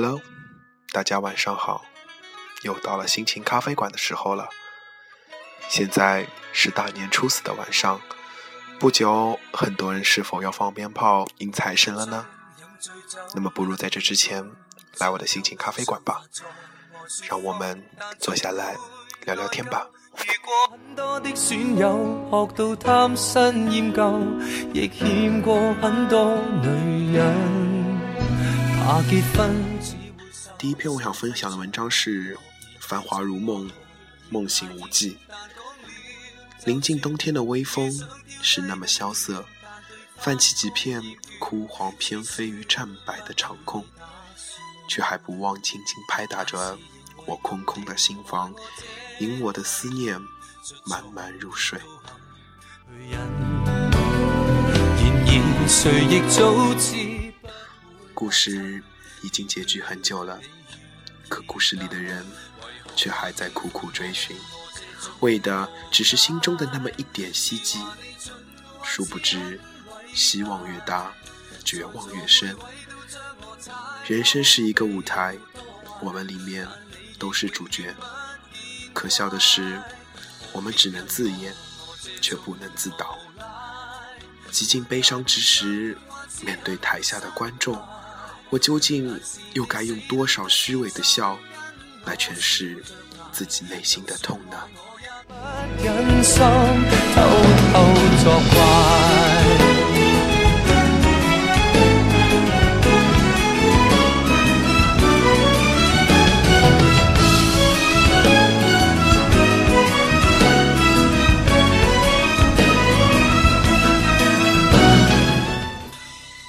Hello，大家晚上好，又到了心情咖啡馆的时候了。现在是大年初四的晚上，不久很多人是否要放鞭炮迎财神了呢？那么不如在这之前来我的心情咖啡馆吧，让我们坐下来聊聊天吧。第一篇我想分享的文章是《繁华如梦，梦醒无际》。临近冬天的微风是那么萧瑟，泛起几片枯黄偏飞于湛白的长空，却还不忘轻轻拍打着我空空的心房，引我的思念慢慢入睡。故事已经结局很久了，可故事里的人却还在苦苦追寻，为的只是心中的那么一点希冀。殊不知，希望越大，绝望越深。人生是一个舞台，我们里面都是主角。可笑的是，我们只能自演，却不能自导。极尽悲伤之时，面对台下的观众。我究竟又该用多少虚伪的笑来诠释自己内心的痛呢？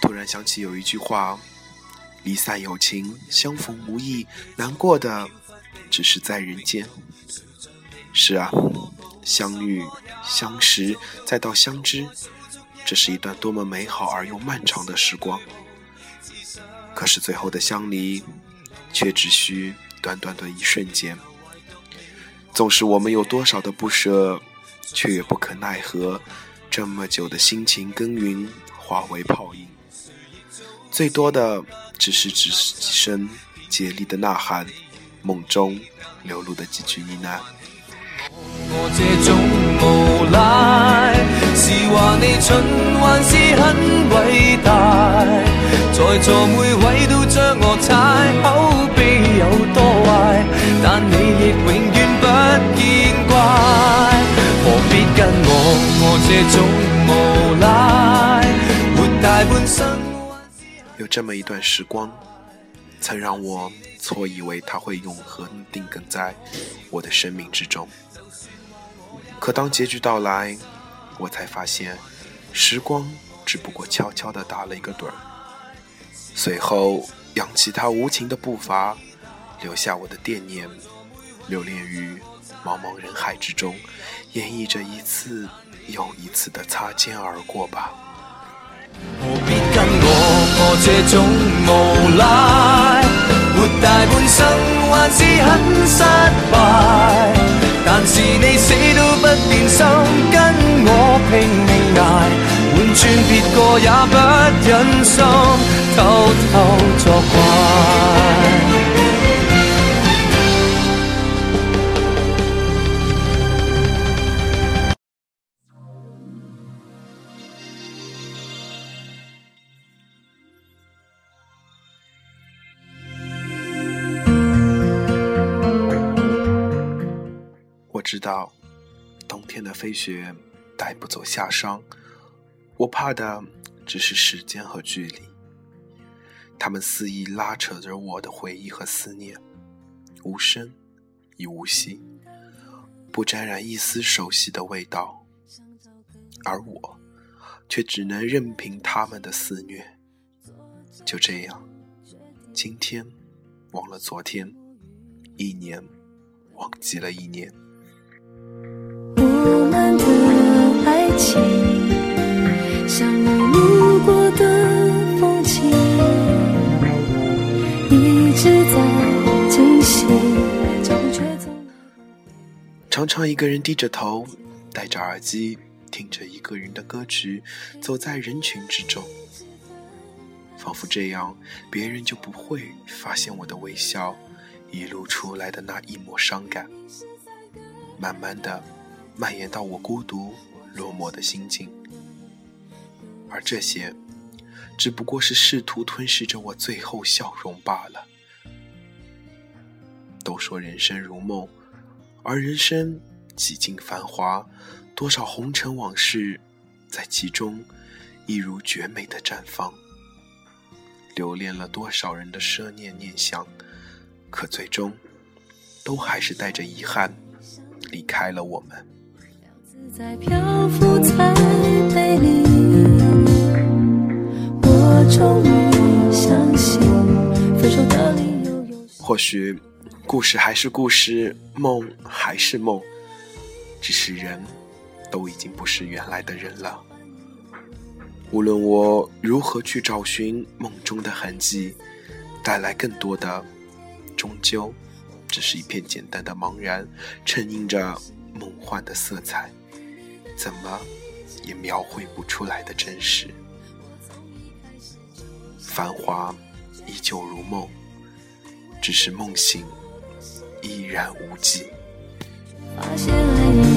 突然想起有一句话。离散有情，相逢无意。难过的只是在人间。是啊，相遇、相识，再到相知，这是一段多么美好而又漫长的时光。可是最后的相离，却只需短短的一瞬间。纵使我们有多少的不舍，却也不可奈何，这么久的辛勤耕耘，化为泡影。最多的。只是只是几声竭力的呐喊，梦中流露的几句呢喃。我这种无赖，是话你蠢还是很伟大？在座每位都将我踩，口碑有多坏？但你亦永远这么一段时光，曾让我错以为它会永恒定格在我的生命之中。可当结局到来，我才发现，时光只不过悄悄地打了一个盹儿，随后扬起它无情的步伐，留下我的惦念，留恋于茫茫人海之中，演绎着一次又一次的擦肩而过吧。我这种无赖，活大半生还是很失败。但是你死都不变心，跟我拼命挨，换转别个也不忍心偷偷作怪。知道，冬天的飞雪带不走夏霜，我怕的只是时间和距离。他们肆意拉扯着我的回忆和思念，无声亦无息，不沾染一丝熟悉的味道，而我却只能任凭他们的肆虐。就这样，今天忘了昨天，一年忘记了一年。常常一个人低着头，戴着耳机，听着一个人的歌曲，走在人群之中。仿佛这样，别人就不会发现我的微笑一露出来的那一抹伤感，慢慢的蔓延到我孤独落寞的心境。而这些，只不过是试图吞噬着我最后笑容罢了。都说人生如梦，而人生几经繁华，多少红尘往事，在其中，一如绝美的绽放。留恋了多少人的奢念念想，可最终，都还是带着遗憾离开了我们。自在漂浮才美丽。我终于相信或许。故事还是故事，梦还是梦，只是人都已经不是原来的人了。无论我如何去找寻梦中的痕迹，带来更多的，终究只是一片简单的茫然，衬映着梦幻的色彩，怎么也描绘不出来的真实。繁华依旧如梦，只是梦醒。依然无际。第二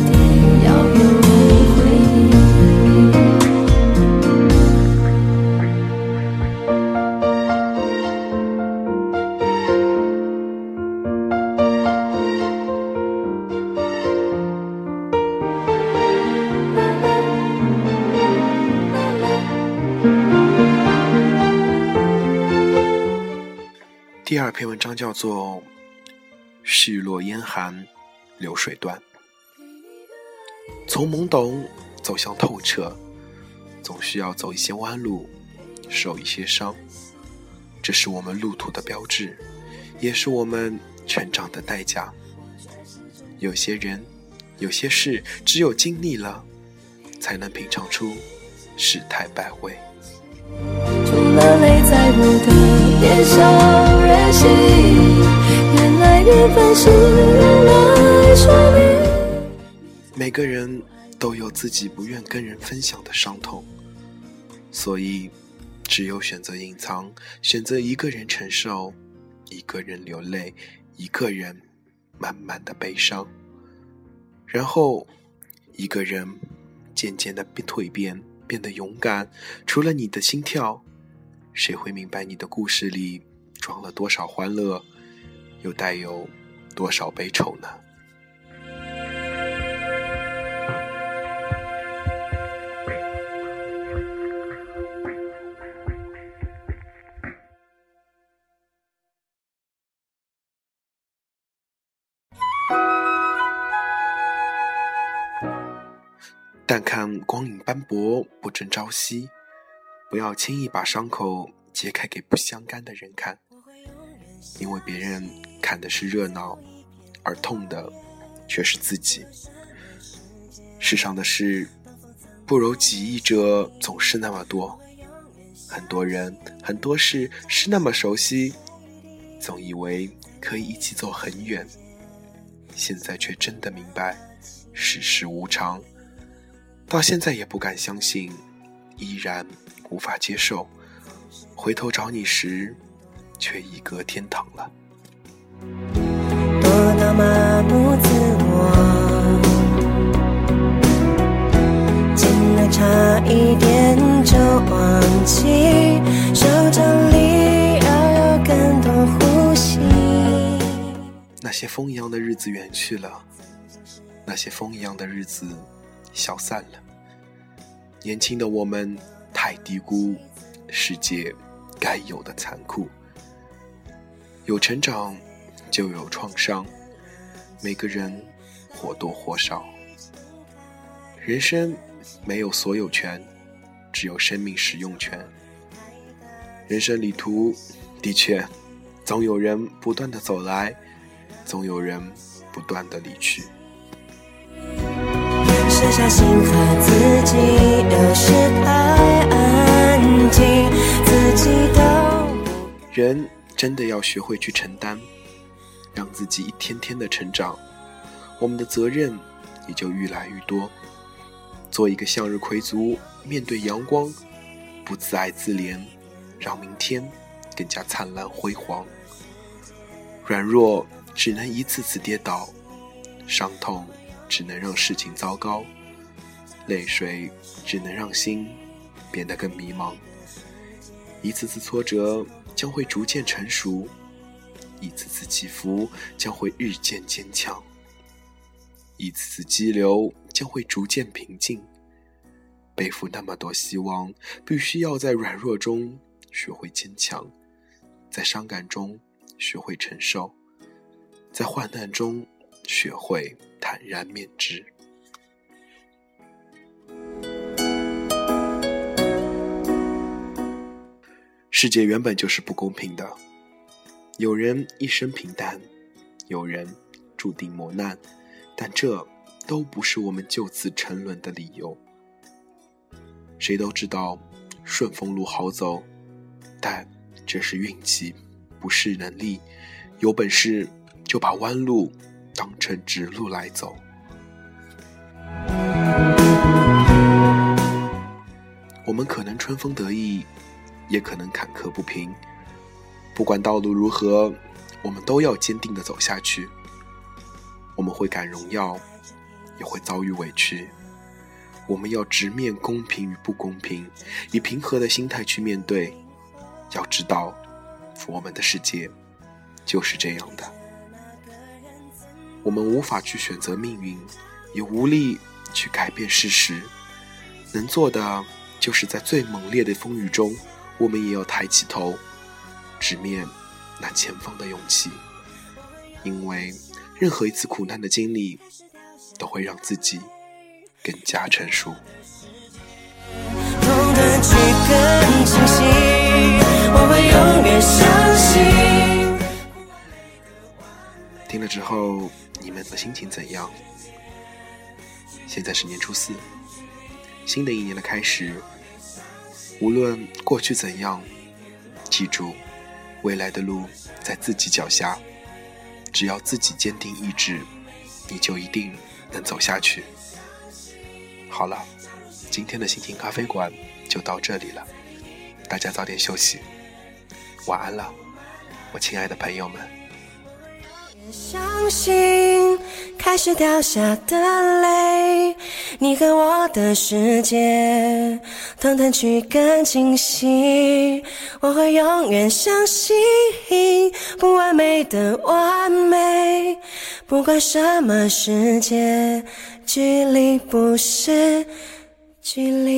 篇文章叫做。絮落烟寒，流水断。从懵懂走向透彻，总需要走一些弯路，受一些伤。这是我们路途的标志，也是我们成长的代价。有些人，有些事，只有经历了，才能品尝出世态百味。了泪在我的脸上任性，原来缘分是来说明。每个人都有自己不愿跟人分享的伤痛，所以只有选择隐藏，选择一个人承受，一个人流泪，一个人慢慢的悲伤，然后一个人渐渐的蜕变，变得勇敢。除了你的心跳。谁会明白你的故事里装了多少欢乐，又带有多少悲愁呢？但看光影斑驳，不争朝夕。不要轻易把伤口揭开给不相干的人看，因为别人看的是热闹，而痛的却是自己。世上的事不如己意者总是那么多，很多人很多事是那么熟悉，总以为可以一起走很远，现在却真的明白世事无常，到现在也不敢相信，依然。无法接受，回头找你时，却已隔天堂了。多到麻木自我，近了差一点就忘记，手掌里要有更多呼吸那些风一样的日子远去了，那些风一样的日子消散了。年轻的我们。太低估世界该有的残酷。有成长，就有创伤。每个人或多或少。人生没有所有权，只有生命使用权。人生旅途的确，总有人不断的走来，总有人不断的离去。下心和自己有时太安静，自己都人真的要学会去承担，让自己一天天的成长，我们的责任也就愈来愈多。做一个向日葵族，面对阳光，不自爱自怜，让明天更加灿烂辉煌。软弱只能一次次跌倒，伤痛只能让事情糟糕，泪水只能让心变得更迷茫。一次次挫折将会逐渐成熟，一次次起伏将会日渐坚强，一次次激流将会逐渐平静。背负那么多希望，必须要在软弱中学会坚强，在伤感中学会承受，在患难中学会坦然面之。世界原本就是不公平的，有人一生平淡，有人注定磨难，但这都不是我们就此沉沦的理由。谁都知道顺风路好走，但这是运气，不是能力。有本事就把弯路当成直路来走。我们可能春风得意，也可能坎坷不平。不管道路如何，我们都要坚定的走下去。我们会感荣耀，也会遭遇委屈。我们要直面公平与不公平，以平和的心态去面对。要知道，我们的世界就是这样的。我们无法去选择命运，也无力去改变事实。能做的，就是在最猛烈的风雨中，我们也要抬起头，直面那前方的勇气。因为任何一次苦难的经历，都会让自己。更加成熟。了之后，你们的心情怎样？现在是年初四，新的一年的开始。无论过去怎样，记住，未来的路在自己脚下。只要自己坚定意志，你就一定能走下去。好了，今天的心情咖啡馆就到这里了，大家早点休息，晚安了，我亲爱的朋友们。相信开始掉下的泪，你和我的世界，等等去更清晰。我会永远相信不完美的完美，不管什么世界。距离不是距离。